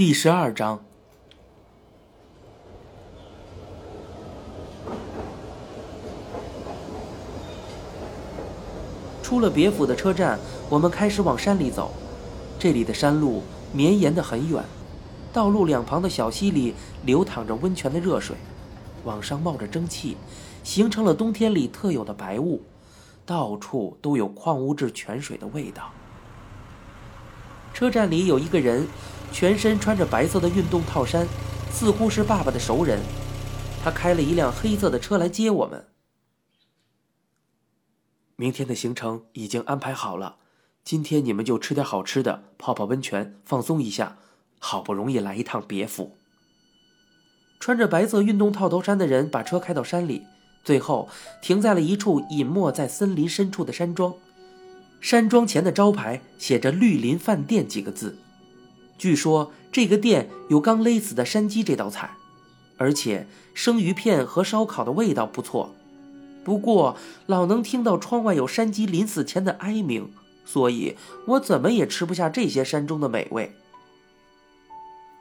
第十二章。出了别府的车站，我们开始往山里走。这里的山路绵延得很远，道路两旁的小溪里流淌着温泉的热水，往上冒着蒸汽，形成了冬天里特有的白雾，到处都有矿物质泉水的味道。车站里有一个人，全身穿着白色的运动套衫，似乎是爸爸的熟人。他开了一辆黑色的车来接我们。明天的行程已经安排好了，今天你们就吃点好吃的，泡泡温泉，放松一下。好不容易来一趟别府。穿着白色运动套头衫的人把车开到山里，最后停在了一处隐没在森林深处的山庄。山庄前的招牌写着“绿林饭店”几个字。据说这个店有刚勒死的山鸡这道菜，而且生鱼片和烧烤的味道不错。不过，老能听到窗外有山鸡临死前的哀鸣，所以我怎么也吃不下这些山中的美味。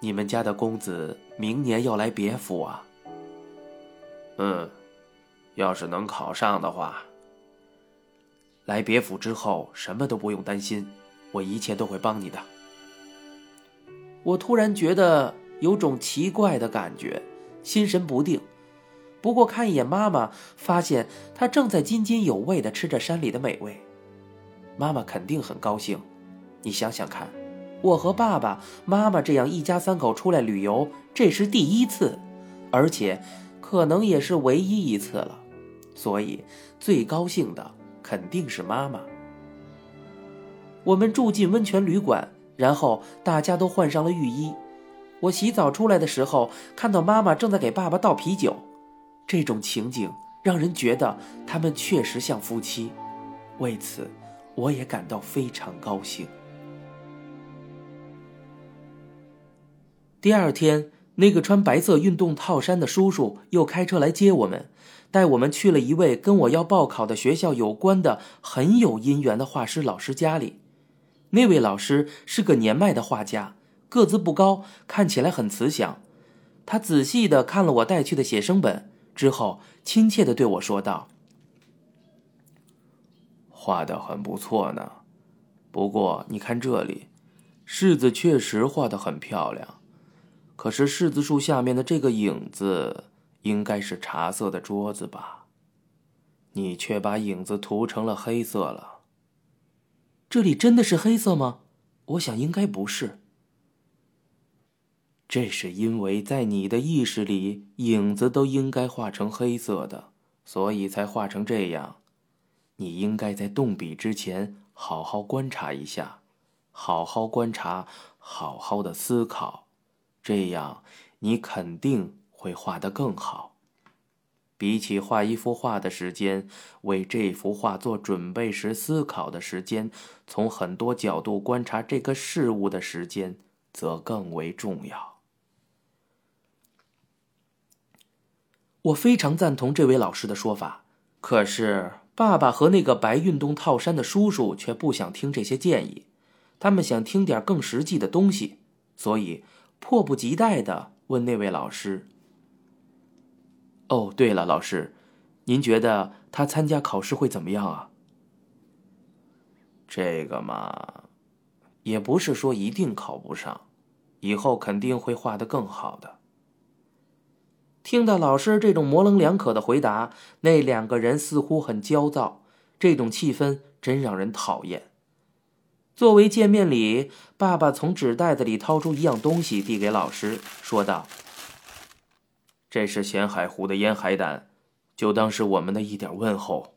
你们家的公子明年要来别府啊？嗯，要是能考上的话，来别府之后什么都不用担心，我一切都会帮你的。我突然觉得有种奇怪的感觉，心神不定。不过看一眼妈妈，发现她正在津津有味地吃着山里的美味。妈妈肯定很高兴。你想想看，我和爸爸妈妈这样一家三口出来旅游，这是第一次，而且可能也是唯一一次了。所以最高兴的肯定是妈妈。我们住进温泉旅馆，然后大家都换上了浴衣。我洗澡出来的时候，看到妈妈正在给爸爸倒啤酒。这种情景让人觉得他们确实像夫妻，为此我也感到非常高兴。第二天，那个穿白色运动套衫的叔叔又开车来接我们，带我们去了一位跟我要报考的学校有关的很有姻缘的画师老师家里。那位老师是个年迈的画家，个子不高，看起来很慈祥。他仔细的看了我带去的写生本。之后，亲切的对我说道：“画的很不错呢，不过你看这里，柿子确实画的很漂亮，可是柿子树下面的这个影子应该是茶色的桌子吧？你却把影子涂成了黑色了。这里真的是黑色吗？我想应该不是。”这是因为在你的意识里，影子都应该画成黑色的，所以才画成这样。你应该在动笔之前好好观察一下，好好观察，好好的思考，这样你肯定会画得更好。比起画一幅画的时间，为这幅画做准备时思考的时间，从很多角度观察这个事物的时间，则更为重要。我非常赞同这位老师的说法，可是爸爸和那个白运动套衫的叔叔却不想听这些建议，他们想听点更实际的东西，所以迫不及待的问那位老师：“哦，对了，老师，您觉得他参加考试会怎么样啊？”这个嘛，也不是说一定考不上，以后肯定会画得更好的。听到老师这种模棱两可的回答，那两个人似乎很焦躁，这种气氛真让人讨厌。作为见面礼，爸爸从纸袋子里掏出一样东西递给老师，说道：“这是咸海湖的腌海胆，就当是我们的一点问候。”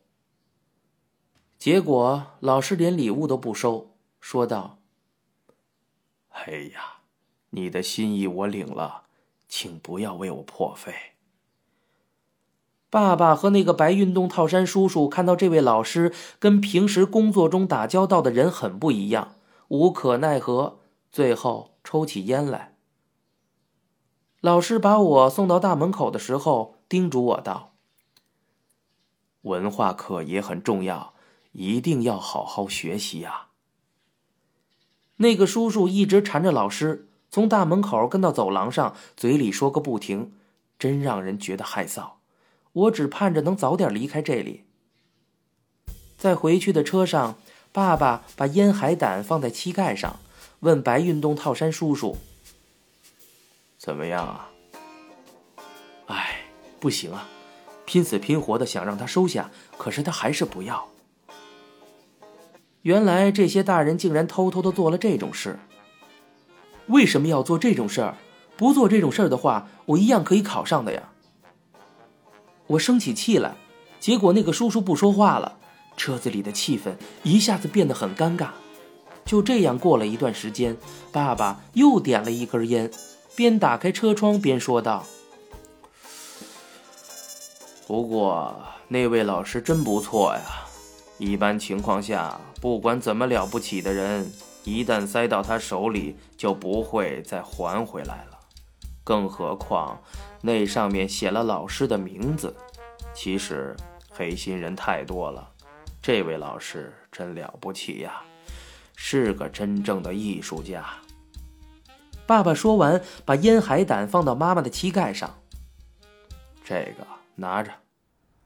结果老师连礼物都不收，说道：“哎呀，你的心意我领了。”请不要为我破费。爸爸和那个白运动套衫叔叔看到这位老师跟平时工作中打交道的人很不一样，无可奈何，最后抽起烟来。老师把我送到大门口的时候，叮嘱我道：“文化课也很重要，一定要好好学习啊。”那个叔叔一直缠着老师。从大门口跟到走廊上，嘴里说个不停，真让人觉得害臊。我只盼着能早点离开这里。在回去的车上，爸爸把烟海胆放在膝盖上，问白运动套衫叔叔：“怎么样啊？”“哎，不行啊，拼死拼活的想让他收下，可是他还是不要。”原来这些大人竟然偷偷的做了这种事。为什么要做这种事儿？不做这种事儿的话，我一样可以考上的呀。我生起气来，结果那个叔叔不说话了，车子里的气氛一下子变得很尴尬。就这样过了一段时间，爸爸又点了一根烟，边打开车窗边说道：“不过那位老师真不错呀。一般情况下，不管怎么了不起的人。”一旦塞到他手里，就不会再还回来了。更何况那上面写了老师的名字。其实黑心人太多了，这位老师真了不起呀，是个真正的艺术家。爸爸说完，把烟海胆放到妈妈的膝盖上。这个拿着，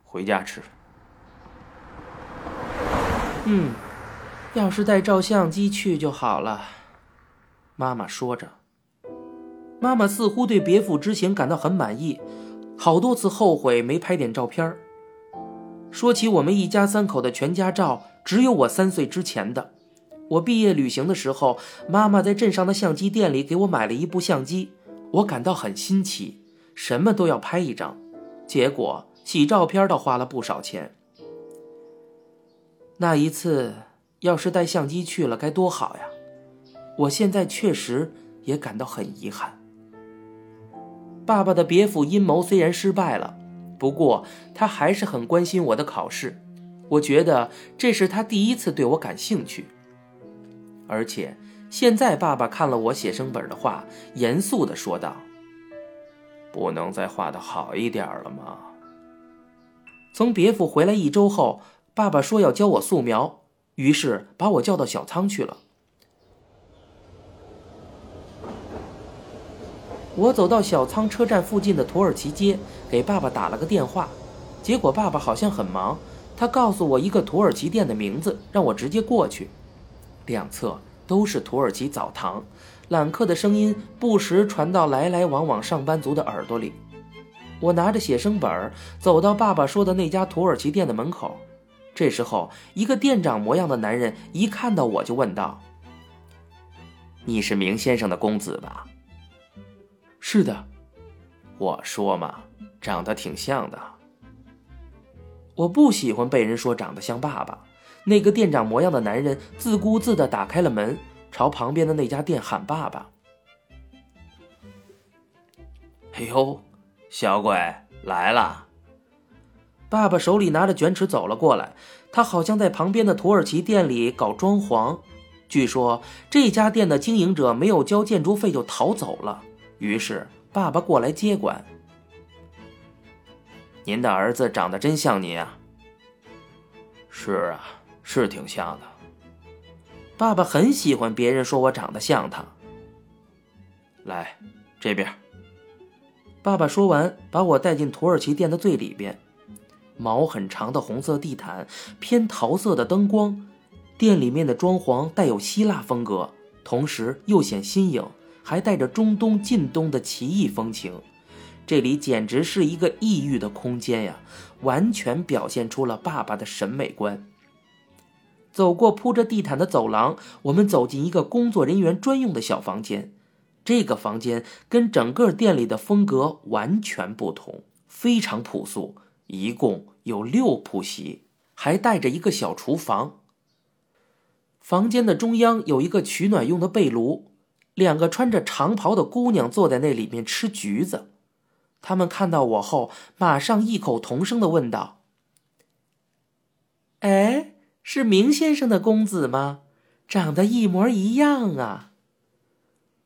回家吃。嗯。要是带照相机去就好了，妈妈说着。妈妈似乎对别府之行感到很满意，好多次后悔没拍点照片说起我们一家三口的全家照，只有我三岁之前的。我毕业旅行的时候，妈妈在镇上的相机店里给我买了一部相机，我感到很新奇，什么都要拍一张。结果洗照片倒花了不少钱。那一次。要是带相机去了该多好呀！我现在确实也感到很遗憾。爸爸的别府阴谋虽然失败了，不过他还是很关心我的考试。我觉得这是他第一次对我感兴趣。而且现在爸爸看了我写生本的画，严肃地说道：“不能再画的好一点了吗？”从别府回来一周后，爸爸说要教我素描。于是把我叫到小仓去了。我走到小仓车站附近的土耳其街，给爸爸打了个电话，结果爸爸好像很忙，他告诉我一个土耳其店的名字，让我直接过去。两侧都是土耳其澡堂，揽客的声音不时传到来来往往上班族的耳朵里。我拿着写生本走到爸爸说的那家土耳其店的门口。这时候，一个店长模样的男人一看到我就问道：“你是明先生的公子吧？”“是的。”“我说嘛，长得挺像的。”我不喜欢被人说长得像爸爸。那个店长模样的男人自顾自地打开了门，朝旁边的那家店喊：“爸爸！”“哎呦，小鬼来了！”爸爸手里拿着卷尺走了过来，他好像在旁边的土耳其店里搞装潢。据说这家店的经营者没有交建筑费就逃走了，于是爸爸过来接管。您的儿子长得真像您啊！是啊，是挺像的。爸爸很喜欢别人说我长得像他。来，这边。爸爸说完，把我带进土耳其店的最里边。毛很长的红色地毯，偏桃色的灯光，店里面的装潢带有希腊风格，同时又显新颖，还带着中东、近东的奇异风情。这里简直是一个异域的空间呀，完全表现出了爸爸的审美观。走过铺着地毯的走廊，我们走进一个工作人员专用的小房间。这个房间跟整个店里的风格完全不同，非常朴素。一共有六铺席，还带着一个小厨房。房间的中央有一个取暖用的被炉，两个穿着长袍的姑娘坐在那里面吃橘子。他们看到我后，马上异口同声的问道：“哎，是明先生的公子吗？长得一模一样啊！”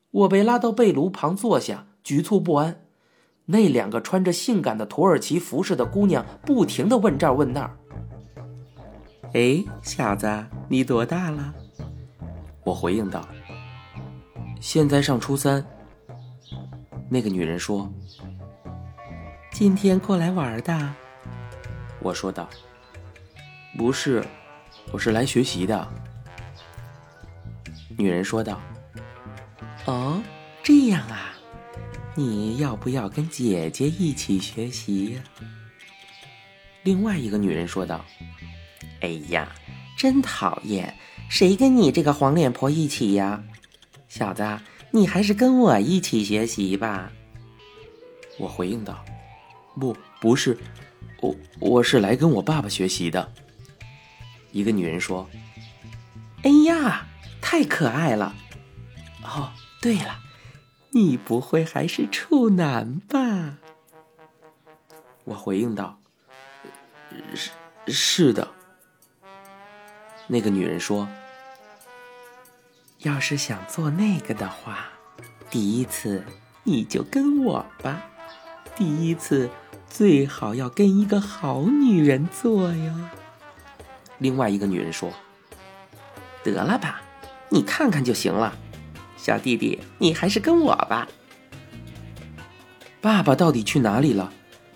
我被拉到被炉旁坐下，局促不安。那两个穿着性感的土耳其服饰的姑娘不停的问这儿问那儿。哎，小子，你多大了？我回应道：“现在上初三。那个女人说：“今天过来玩的。”我说道：“不是，我是来学习的。”女人说道：“哦，这样啊，你要不要跟姐姐一起学习呀？”另外一个女人说道：“哎呀，真讨厌！谁跟你这个黄脸婆一起呀？小子，你还是跟我一起学习吧。”我回应道：“不，不是，我我是来跟我爸爸学习的。”一个女人说：“哎呀，太可爱了！哦，对了，你不会还是处男吧？”我回应道。是是的，那个女人说：“要是想做那个的话，第一次你就跟我吧。第一次最好要跟一个好女人做哟。”另外一个女人说：“得了吧，你看看就行了。小弟弟，你还是跟我吧。”爸爸到底去哪里了？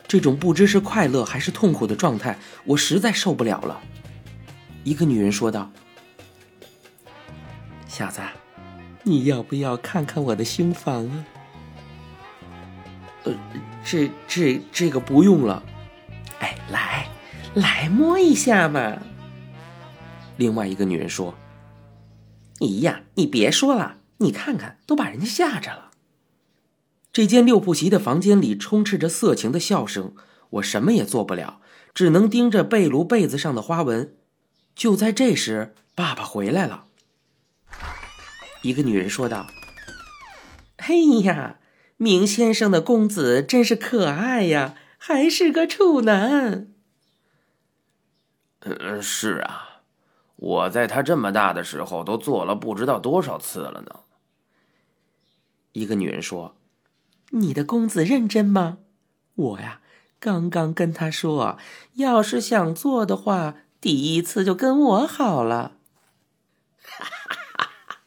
这种不知是快乐还是痛苦的状态，我实在受不了了。一个女人说道：“小子，你要不要看看我的胸房啊？”“呃，这、这、这个不用了。”“哎，来，来摸一下嘛。”另外一个女人说：“咦呀，你别说了，你看看，都把人家吓着了。”这间六铺席的房间里充斥着色情的笑声，我什么也做不了，只能盯着被炉被子上的花纹。就在这时，爸爸回来了。一个女人说道：“嘿呀，明先生的公子真是可爱呀，还是个处男。”“嗯，是啊，我在他这么大的时候都做了不知道多少次了呢。”一个女人说。你的公子认真吗？我呀，刚刚跟他说，要是想做的话，第一次就跟我好了。哈哈哈哈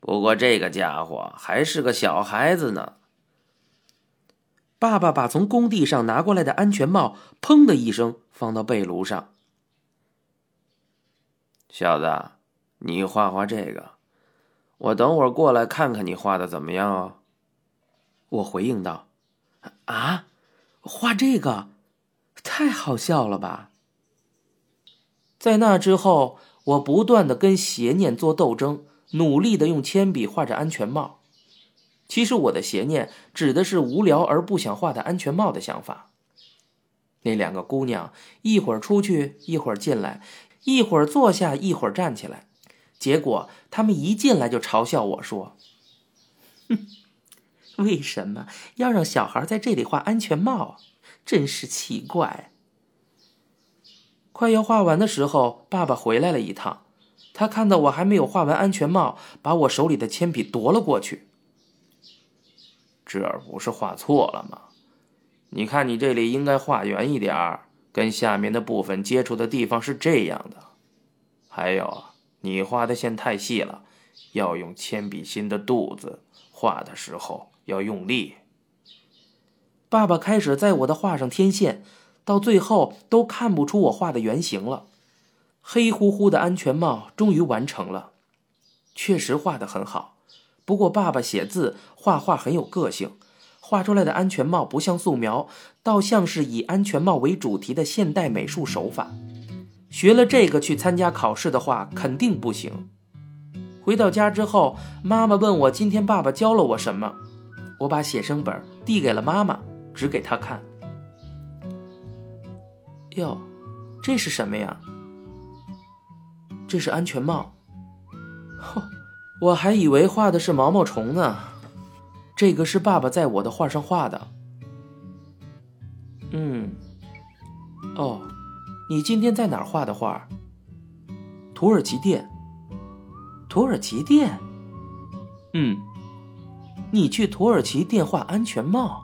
不过这个家伙还是个小孩子呢。爸爸把从工地上拿过来的安全帽，砰的一声放到被炉上。小子，你画画这个，我等会儿过来看看你画的怎么样哦。我回应道：“啊，画这个，太好笑了吧！”在那之后，我不断的跟邪念做斗争，努力的用铅笔画着安全帽。其实我的邪念指的是无聊而不想画的安全帽的想法。那两个姑娘一会儿出去，一会儿进来，一会儿坐下，一会儿站起来，结果他们一进来就嘲笑我说：“哼。”为什么要让小孩在这里画安全帽？真是奇怪。快要画完的时候，爸爸回来了一趟，他看到我还没有画完安全帽，把我手里的铅笔夺了过去。这不是画错了吗？你看，你这里应该画圆一点儿，跟下面的部分接触的地方是这样的。还有，你画的线太细了，要用铅笔芯的肚子画的时候。要用力。爸爸开始在我的画上添线，到最后都看不出我画的原型了。黑乎乎的安全帽终于完成了，确实画的很好。不过爸爸写字画画很有个性，画出来的安全帽不像素描，倒像是以安全帽为主题的现代美术手法。学了这个去参加考试的话，肯定不行。回到家之后，妈妈问我今天爸爸教了我什么。我把写生本递给了妈妈，指给她看。哟，这是什么呀？这是安全帽。嚯，我还以为画的是毛毛虫呢。这个是爸爸在我的画上画的。嗯，哦，你今天在哪儿画的画？土耳其店。土耳其店。嗯。你去土耳其电话安全帽？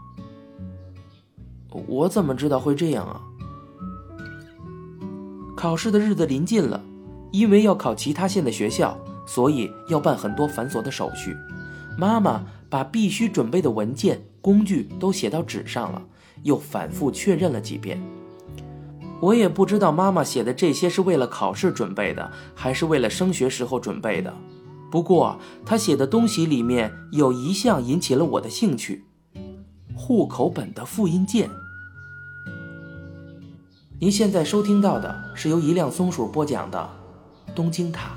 我怎么知道会这样啊？考试的日子临近了，因为要考其他县的学校，所以要办很多繁琐的手续。妈妈把必须准备的文件、工具都写到纸上了，又反复确认了几遍。我也不知道妈妈写的这些是为了考试准备的，还是为了升学时候准备的。不过，她写的东西里面有一项引起了我的兴趣：户口本的复印件。您现在收听到的是由一辆松鼠播讲的《东京塔》。